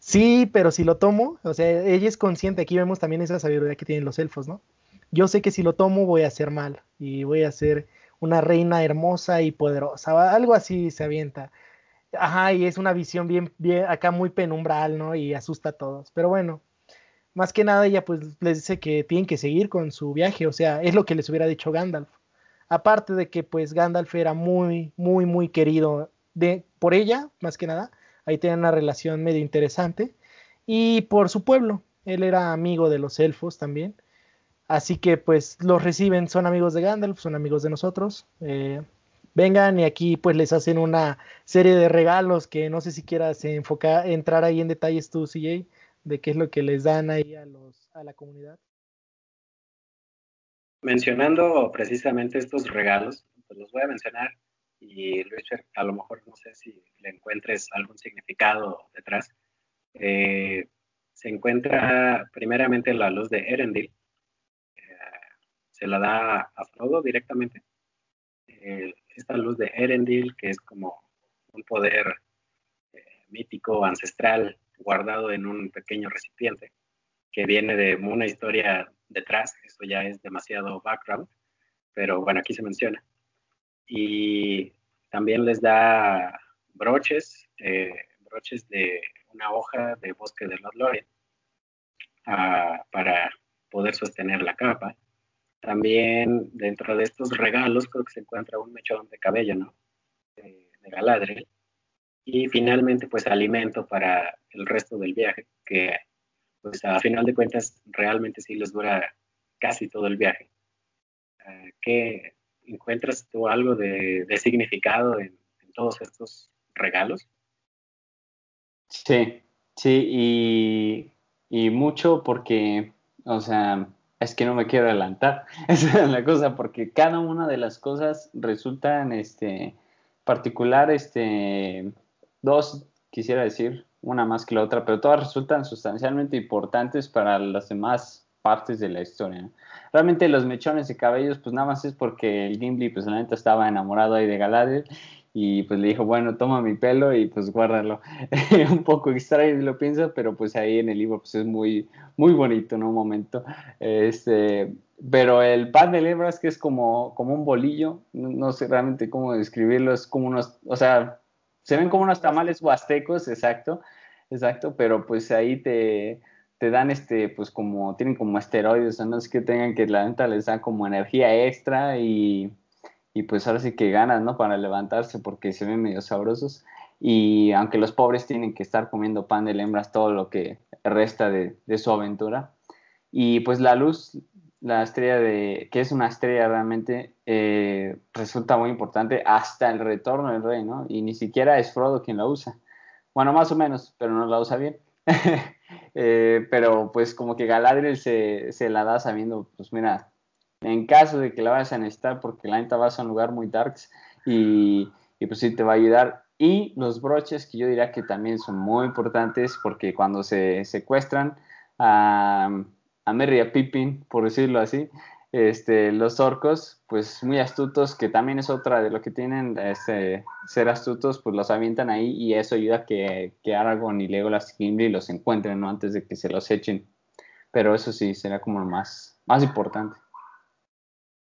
sí, pero si lo tomo, o sea, ella es consciente, aquí vemos también esa sabiduría que tienen los elfos, ¿no? Yo sé que si lo tomo voy a ser mal y voy a ser una reina hermosa y poderosa, algo así se avienta. Ajá, y es una visión bien, bien acá muy penumbral, ¿no? Y asusta a todos. Pero bueno, más que nada ella pues les dice que tienen que seguir con su viaje, o sea, es lo que les hubiera dicho Gandalf. Aparte de que pues Gandalf era muy, muy, muy querido de, por ella, más que nada, ahí tienen una relación medio interesante, y por su pueblo, él era amigo de los elfos también, Así que pues los reciben, son amigos de Gandalf, son amigos de nosotros. Eh, vengan y aquí pues les hacen una serie de regalos que no sé si quieras enfocar, entrar ahí en detalles tú, CJ, de qué es lo que les dan ahí a, los, a la comunidad. Mencionando precisamente estos regalos, pues los voy a mencionar y Luis, a lo mejor no sé si le encuentres algún significado detrás. Eh, se encuentra primeramente la luz de Erendil, se la da a Frodo directamente. Eh, esta luz de Erendil, que es como un poder eh, mítico, ancestral, guardado en un pequeño recipiente, que viene de una historia detrás, eso ya es demasiado background, pero bueno, aquí se menciona. Y también les da broches, eh, broches de una hoja de bosque de los Lorien ah, para poder sostener la capa. También dentro de estos regalos creo que se encuentra un mechón de cabello, ¿no? De, Galadriel. Y finalmente, pues alimento para el resto del viaje, que pues a final de cuentas realmente sí les dura casi todo el viaje. Ah, ¿Qué encuentras tú algo de, significado en, todos estos regalos? Sí, sí, y, y mucho porque, o sea, es que no me quiero adelantar. <laughs> Esa es la cosa, porque cada una de las cosas resultan, este, particular, este, dos, quisiera decir, una más que la otra, pero todas resultan sustancialmente importantes para las demás partes de la historia. Realmente los mechones de cabellos, pues nada más es porque el Gimli, pues la neta estaba enamorado ahí de Galadriel y pues le dijo, bueno, toma mi pelo y pues guárdalo. <laughs> un poco extraño lo piensas, pero pues ahí en el libro pues es muy, muy bonito, ¿no? Un momento. Este, pero el pan de lebras que es como, como un bolillo, no, sé realmente cómo describirlo, es como unos, o sea, se ven como unos tamales huastecos, exacto, exacto, pero pues ahí te, te dan este, pues como, tienen como esteroides, o no es que tengan que la neta les da como energía extra y y pues ahora sí que ganas, ¿no? Para levantarse porque se ven medio sabrosos. Y aunque los pobres tienen que estar comiendo pan de hembras todo lo que resta de, su aventura. Y pues la luz, la estrella de, que es una estrella realmente, eh, resulta muy importante hasta el retorno del rey, ¿no? Y ni siquiera es Frodo quien la usa. Bueno, más o menos, pero no la usa bien. <laughs> Eh, pero pues como que Galadriel se, se la da sabiendo, pues mira, en caso de que la vayas a necesitar, porque la neta vas a un lugar muy darks y, pues sí te va a ayudar. Y los broches, que yo diría que también son muy importantes, porque cuando se secuestran a, a Merry a Pippin, por decirlo así, este, los orcos, pues muy astutos, que también es otra de lo que tienen este, ser astutos, pues los avientan ahí y eso ayuda a que, que Aragorn y Legolas y Gimli los encuentren, ¿no? Antes de que se los echen. Pero eso sí, será como lo más importante.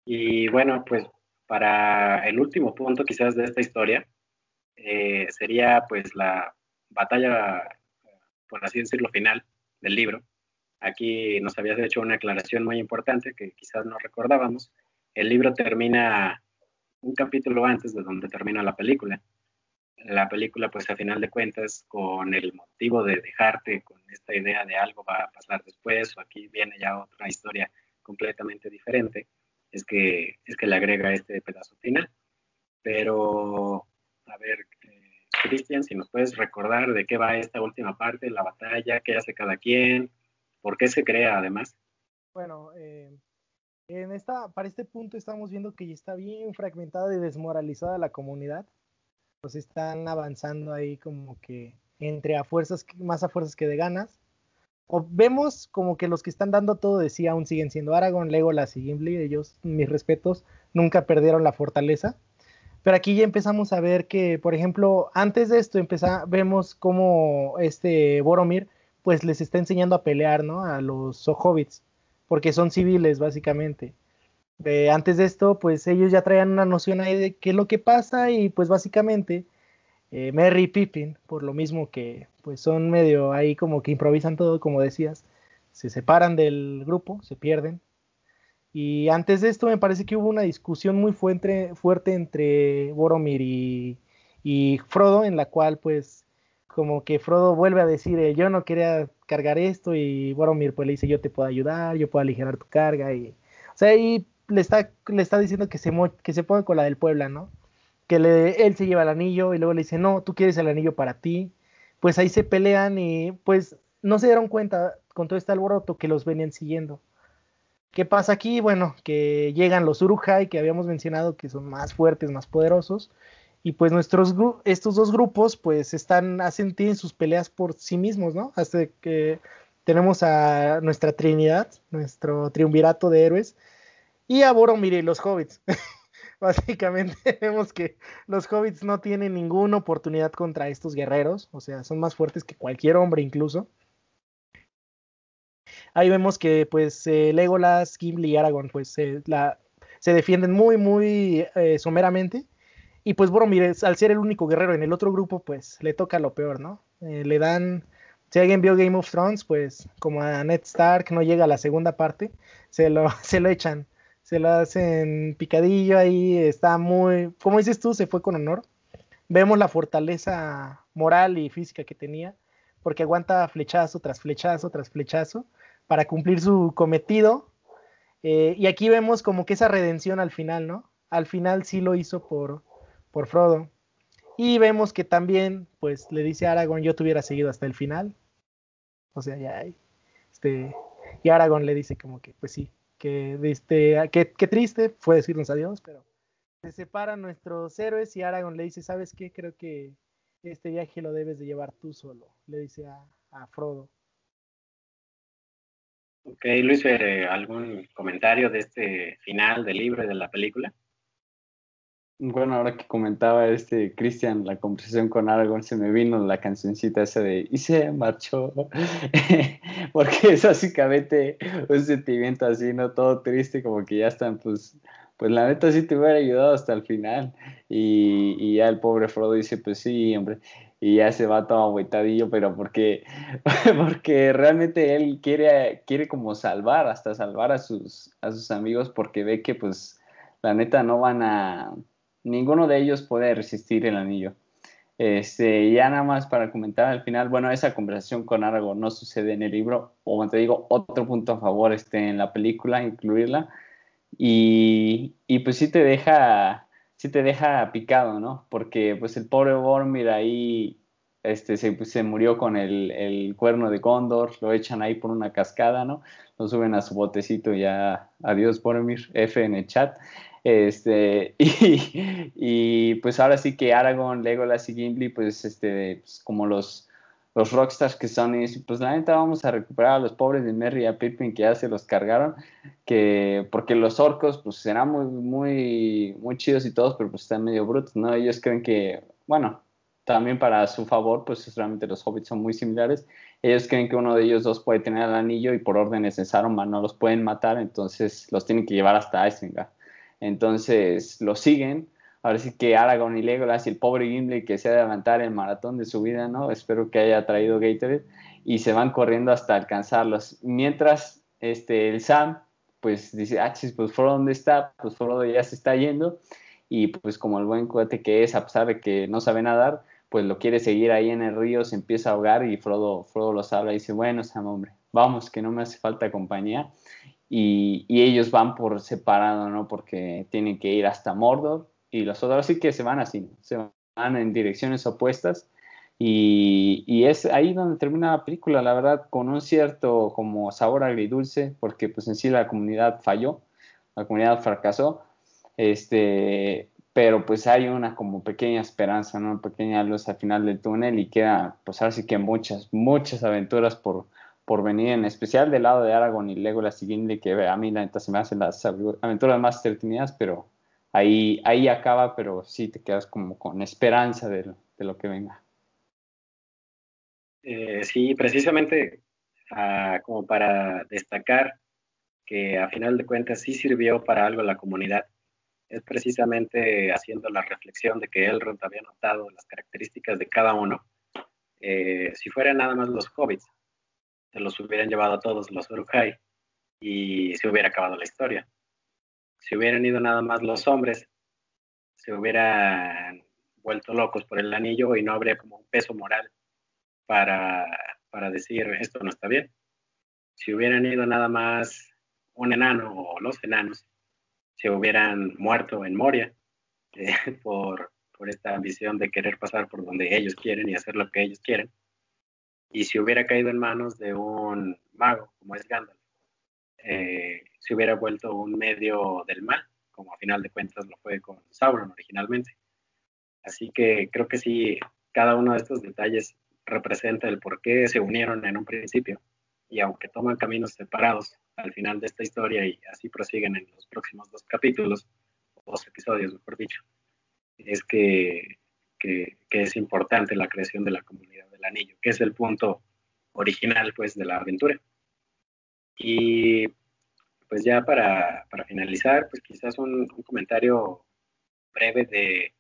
Y bueno, pues para el último punto quizás de esta historia, eh, sería pues la batalla, por así decirlo, final del libro. Aquí nos habías hecho una aclaración muy importante que quizás no recordábamos. El libro termina un capítulo antes de donde termina la película. La película, pues a final de cuentas, con el motivo de dejarte con esta idea de algo va a pasar después, o aquí viene ya otra historia completamente diferente, es que, es que le agrega este pedazo final. Pero, a ver, eh, Cristian, si nos puedes recordar de qué va esta última parte, la batalla, qué hace cada quien, por qué se crea además. Bueno, eh, en esta, para este punto estamos viendo que ya está bien fragmentada y desmoralizada la comunidad. Pues están avanzando ahí como que entre a fuerzas, más a fuerzas que de ganas. O vemos como que los que están dando todo de sí aún siguen siendo Aragorn, Legolas y Gimli. Ellos, mis respetos, nunca perdieron la fortaleza. Pero aquí ya empezamos a ver que, por ejemplo, antes de esto empezamos, vemos como este Boromir pues les está enseñando a pelear, ¿no? A los hobbits, porque son civiles básicamente. Eh, antes de esto, pues ellos ya traían una noción ahí de qué es lo que pasa y pues básicamente eh, Merry y Pippin, por lo mismo que pues son medio ahí como que improvisan todo, como decías, se separan del grupo, se pierden. Y antes de esto me parece que hubo una discusión muy fuerte, fuerte entre Boromir y, y Frodo, en la cual pues como que Frodo vuelve a decir, eh, yo no quería cargar esto y Boromir pues le dice, yo te puedo ayudar, yo puedo aligerar tu carga y, o sea, ahí le está, le está diciendo que se, que se ponga con la del Puebla, ¿no? Que él se lleva el anillo y luego le dice, no, tú quieres el anillo para ti. Pues ahí se pelean y pues no se dieron cuenta con todo este alboroto que los venían siguiendo. ¿Qué pasa aquí? Bueno, que llegan los Urujai, que habíamos mencionado que son más fuertes, más poderosos, y pues nuestros estos dos grupos pues están hacen tienen sus peleas por sí mismos no hasta que tenemos a nuestra trinidad nuestro triunvirato de héroes y a Boromir y los hobbits <laughs> <laughs> básicamente <laughs> vemos que los hobbits no tienen ninguna oportunidad contra estos guerreros o sea son más fuertes que cualquier hombre incluso. Ahí vemos que pues eh, Legolas Gimli y Aragorn pues se defienden muy muy eh, someramente. Y pues Boromir, al ser el único guerrero en el otro grupo, pues le toca lo peor, ¿no? Eh, le dan, si alguien vio Game of Thrones, pues como a Ned Stark no llega a la segunda parte, se lo, <laughs> se lo echan, se lo hacen picadillo ahí, está muy, como dices tú, se fue con honor. Vemos la fortaleza moral y física que tenía, porque aguanta flechazo tras flechazo tras flechazo para cumplir su cometido. Eh, y aquí vemos como que esa redención al final, ¿no? Al final sí lo hizo por, por Frodo. Y vemos que también, pues, le dice a Aragorn, yo te hubiera seguido hasta el final. O sea, ya, este, y Aragorn le dice como que, pues sí, que, este, que, triste fue decirnos adiós, pero se separan nuestros héroes y Aragorn le dice, ¿sabes qué? Creo que este viaje lo debes de llevar tú solo, le dice a, a Frodo. Ok, Luis, eh, ¿algún comentario de este final del libro y de la película? Bueno, ahora que comentaba este Cristian la conversación con Aragorn, se me vino la cancioncita esa de y se marchó, <laughs> porque es básicamente un sentimiento así, ¿no? Todo triste, como que ya están, pues, pues la neta sí te hubiera ayudado hasta el final. Y, y ya el pobre Frodo dice, pues sí, hombre, y ya se va todo agüitadillo, pero porque, <laughs> porque realmente él quiere, quiere como salvar, hasta salvar a sus, a sus amigos, porque ve que pues la neta no van a ninguno de ellos puede resistir el anillo. Este, ya nada más para comentar al final, bueno, esa conversación con Aragorn no sucede en el libro, o te digo, otro punto a favor este, en la película, incluirla, y, y pues sí te deja, sí te deja picado, ¿no? Porque pues el pobre Boromir ahí este, se, se murió con el, el, cuerno de Gondor, lo echan ahí por una cascada, ¿no? Lo suben a su botecito ya, adiós Boromir, F en el chat. Este, <laughs> y, pues ahora sí que Aragorn, Legolas y Gimli, pues, este, pues como los, los rockstars que son y dicen, pues la neta vamos a recuperar a los pobres de Merry y a Pippin que ya se los cargaron, que porque los orcos pues serán muy, muy, muy chidos y todos, pero pues están medio brutos, ¿no? Ellos creen que, bueno, también para su favor, pues realmente los hobbits son muy similares. Ellos creen que uno de ellos dos puede tener el anillo y por órdenes de Saruman no los pueden matar, entonces los tienen que llevar hasta Isengard. Entonces los siguen ahora sí que Aragorn y Legolas y el pobre Gimli que se ha de levantar el maratón de su vida, ¿no? Espero que haya traído Gatorade y se van corriendo hasta alcanzarlos. Mientras este, el Sam, pues dice, ah, pues Frodo, ¿dónde está? Pues Frodo ya se está yendo y pues como el buen cohete que es, a pesar de que no sabe nadar, pues lo quiere seguir ahí en el río, se empieza a ahogar y Frodo, Frodo los habla y dice, bueno, Sam, hombre, vamos, que no me hace falta compañía. Y, y ellos van por separado, ¿no? Porque tienen que ir hasta Mordor y los otros sí que se van así, se van en direcciones opuestas y, y, es ahí donde termina la película, la verdad, con un cierto como sabor agridulce, porque pues en sí la comunidad falló, la comunidad fracasó, este, pero pues hay una como pequeña esperanza, ¿no? Una pequeña luz al final del túnel y queda pues ahora sí que muchas, muchas aventuras por, por venir, en especial del lado de Aragorn y Legolas y Gimli, que a mí la neta se me hacen las aventuras más entretenidas, pero ahí, ahí acaba, pero sí te quedas como con esperanza de, de lo que venga. Eh, sí, precisamente uh, como para destacar que a final de cuentas sí sirvió para algo la comunidad, es precisamente haciendo la reflexión de que Elrond había notado las características de cada uno. Eh, si fueran nada más los hobbits, se los hubieran llevado a todos los Uruk-hai y se hubiera acabado la historia si hubieran ido nada más los hombres, se hubieran vuelto locos por el anillo y no habría como un peso moral para, para decir esto no está bien. Si hubieran ido nada más un enano o los enanos, se hubieran muerto en Moria eh, <laughs> por, por esta ambición de querer pasar por donde ellos quieren y hacer lo que ellos quieren. Y si hubiera caído en manos de un mago como es Gandalf, eh, se hubiera vuelto un medio del mal, como a final de cuentas lo fue con Sauron originalmente. Así que creo que sí, cada uno de estos detalles representa el por qué se unieron en un principio y aunque toman caminos separados al final de esta historia y así prosiguen en los próximos dos capítulos, o dos episodios, mejor dicho, es que, que, que, es importante la creación de la comunidad anillo, que es el punto original pues de la aventura. Y pues ya para, para finalizar, pues quizás un, comentario breve de,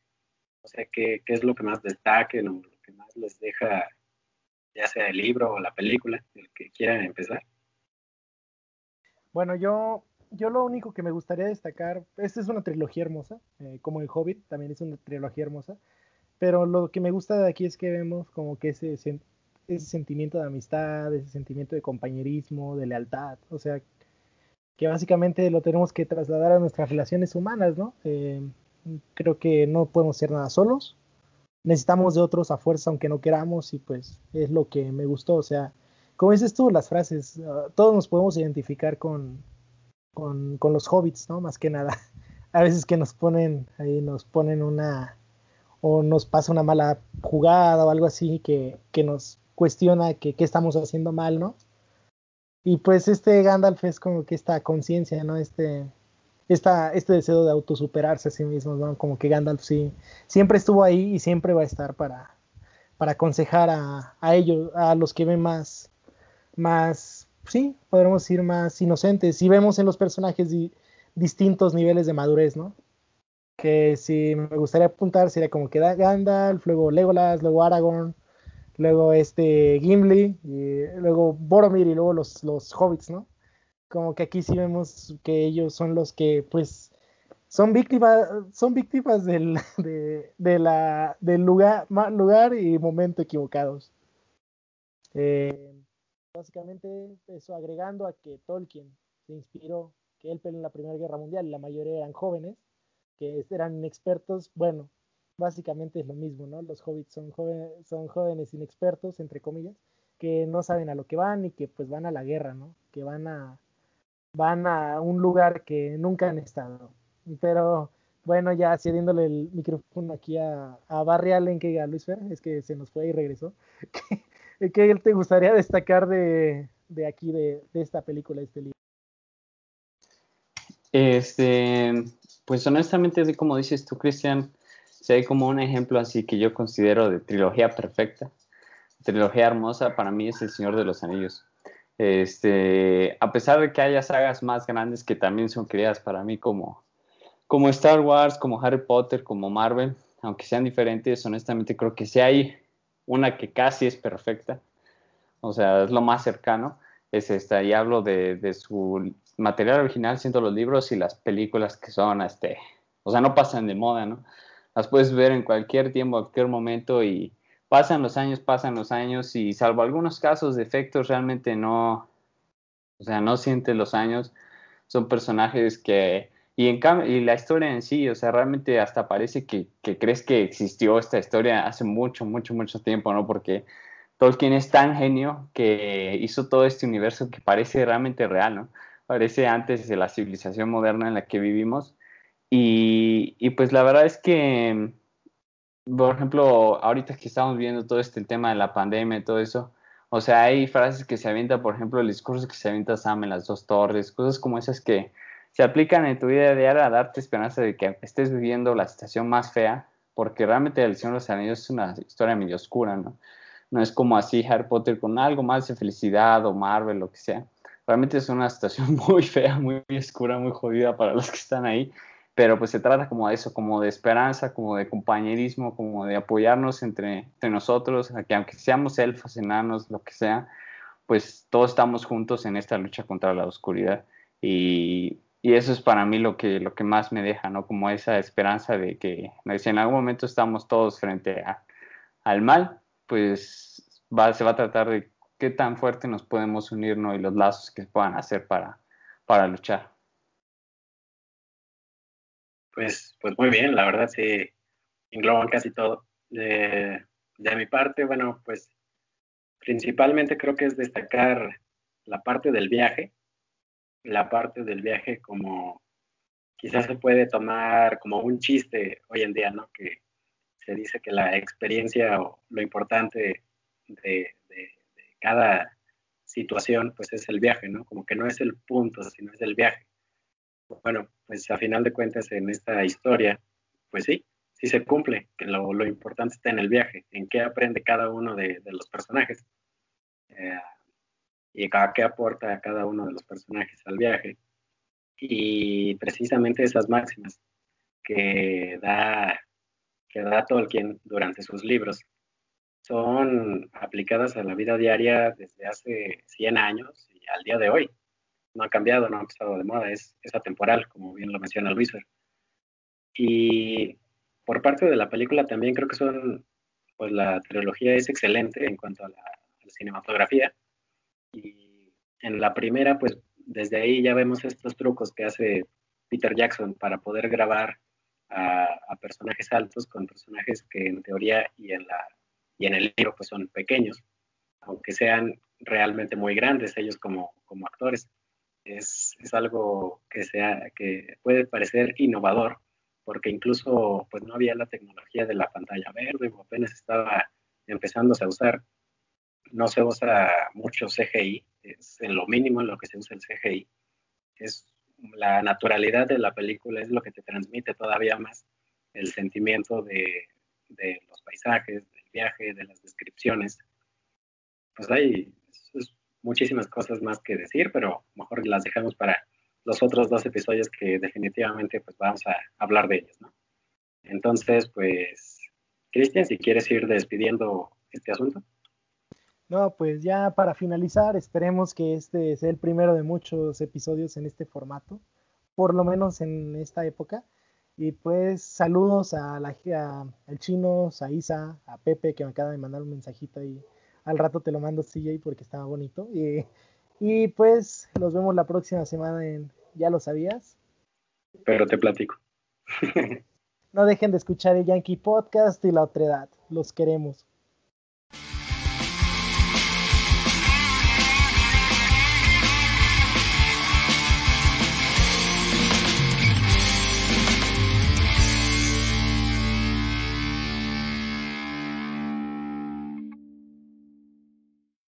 o sea, qué, qué es lo que más destaque, o lo que más les deja, ya sea el libro o la película, el que quieran empezar. Bueno, yo, yo lo único que me gustaría destacar, esta es una trilogía hermosa, eh, como el Hobbit, también es una trilogía hermosa, pero lo que me gusta de aquí es que vemos como que ese, ese sentimiento de amistad, ese sentimiento de compañerismo, de lealtad, o sea, que básicamente lo tenemos que trasladar a nuestras relaciones humanas, ¿no? Eh, creo que no podemos ser nada solos, necesitamos de otros a fuerza aunque no queramos y pues es lo que me gustó, o sea, como dices tú, las frases, uh, todos nos podemos identificar con, con, con, los hobbits, ¿no? Más que nada. <laughs> A veces que nos ponen, ahí nos ponen una, o nos pasa una mala jugada o algo así que, que nos cuestiona que qué estamos haciendo mal, ¿no? Y pues este Gandalf es como que esta conciencia, ¿no? Este, esta, este deseo de autosuperarse a sí mismo, ¿no? Como que Gandalf sí, siempre estuvo ahí y siempre va a estar para, para aconsejar a, ellos, a los que ven más, más, sí, podremos decir más inocentes. Y vemos en los personajes di, distintos niveles de madurez, ¿no? Que si me gustaría apuntar sería como que Gandalf, luego Legolas, luego Aragorn, luego este Gimli, y luego Boromir y luego los, los hobbits, ¿no? Como que aquí sí vemos que ellos son los que, pues, son víctimas, son víctimas del, <laughs> de, de la, del lugar, lugar y momento equivocados. Eh, básicamente, eso agregando a que Tolkien se inspiró, que él en la Primera Guerra Mundial la mayoría eran jóvenes, que eran inexpertos, bueno, básicamente es lo mismo, ¿no? Los hobbits son, joven, son jóvenes inexpertos, entre comillas, que no saben a lo que van y que pues van a la guerra, ¿no? Que van a, van a un lugar que nunca han estado. Pero bueno, ya cediéndole el micrófono aquí a, a Barry Allen, que a Luis Fer, es que se nos fue y regresó. <laughs> ¿Qué te gustaría destacar de, de aquí, de, de, esta película, este libro? Este, pues honestamente, como dices tú, Cristian, si hay como un ejemplo así que yo considero de trilogía perfecta, trilogía hermosa, para mí es El Señor de los Anillos. Este, a pesar de que haya sagas más grandes que también son queridas para mí como, como Star Wars, como Harry Potter, como Marvel, aunque sean diferentes, honestamente creo que si hay una que casi es perfecta, o sea, es lo más cercano, es esta, y hablo de, de su material original, siendo los libros y las películas que son, este, o sea, no pasan de moda, ¿no? Las puedes ver en cualquier tiempo, cualquier momento y pasan los años, pasan los años y salvo algunos casos de efectos realmente no, o sea, no sientes los años, son personajes que, y en cambio, y la historia en sí, o sea, realmente hasta parece que, que, crees que existió esta historia hace mucho, mucho, mucho tiempo, ¿no? Porque Tolkien es tan genio que hizo todo este universo que parece realmente real, ¿no? Parece antes de la civilización moderna en la que vivimos. Y, y pues la verdad es que por ejemplo, ahorita que estamos viendo todo este tema de la pandemia y todo eso, o sea, hay frases que se avientan, por ejemplo, el discurso que se avienta Sam en las dos torres, cosas como esas que se aplican en tu vida diaria a darte esperanza de que estés viviendo la situación más fea, porque realmente El Señor de los Anillos es una historia medio oscura, ¿no? No es como así Harry Potter con algo más de felicidad o Marvel, lo que sea. Realmente es una situación <laughs> muy fea, muy oscura, muy jodida para los que están ahí pero pues se trata como de eso, como de esperanza, como de compañerismo, como de apoyarnos entre, entre nosotros, que aunque seamos elfos, enanos, lo que sea, pues todos estamos juntos en esta lucha contra la oscuridad y, y, eso es para mí lo que, lo que más me deja, ¿no? Como esa esperanza de que si en algún momento estamos todos frente a, al mal, pues va, se va a tratar de qué tan fuerte nos podemos unir, ¿no? Y los lazos que puedan hacer para, para luchar. Pues, pues muy bien, la verdad sí engloban casi todo. De, de mi parte, bueno, pues principalmente creo que es destacar la parte del viaje, la parte del viaje como quizás se puede tomar como un chiste hoy en día, ¿no? Que se dice que la experiencia o lo importante de, cada situación, pues es el viaje, ¿no? Como que no es el punto, sino es el viaje bueno, pues a final de cuentas en esta historia, pues sí, sí se cumple, que lo, lo importante está en el viaje, en qué aprende cada uno de, los personajes eh, y a qué aporta cada uno de los personajes al viaje. Y precisamente esas máximas que da, que da Tolkien durante sus libros son aplicadas a la vida diaria desde hace 100 años y al día de hoy no ha cambiado, no ha pasado de moda, es, es atemporal, como bien lo menciona Luis. Y por parte de la película también creo que son, pues la trilogía es excelente en cuanto a la, cinematografía. Y en la primera, pues desde ahí ya vemos estos trucos que hace Peter Jackson para poder grabar a, a, personajes altos con personajes que en teoría y en, la, y en el libro pues son pequeños, aunque sean realmente muy grandes ellos como, como actores es, es algo que, sea, que puede parecer innovador, porque incluso pues no había la tecnología de la pantalla verde, o apenas estaba empezándose a usar. No se usa mucho CGI, es en lo mínimo en lo que se usa el CGI. Es la naturalidad de la película es lo que te transmite todavía más el sentimiento de, de los paisajes, viaje, de las descripciones. Pues hay, muchísimas cosas más que decir, pero mejor las dejamos para los otros dos episodios que definitivamente pues vamos a hablar de ellos, ¿no? Entonces, pues, Cristian, si quieres ir despidiendo este asunto. No, pues ya para finalizar, esperemos que este sea el primero de muchos episodios en este formato, por lo menos en esta época. Y pues saludos a la, a, al chino, a Isa, a Pepe, que me acaba de mandar un mensajito ahí al rato te lo mando CJ porque estaba bonito. Y, y pues nos vemos la próxima semana en Ya lo sabías. Pero te platico. <laughs> no dejen de escuchar el Yankee Podcast y la otra edad. Los queremos.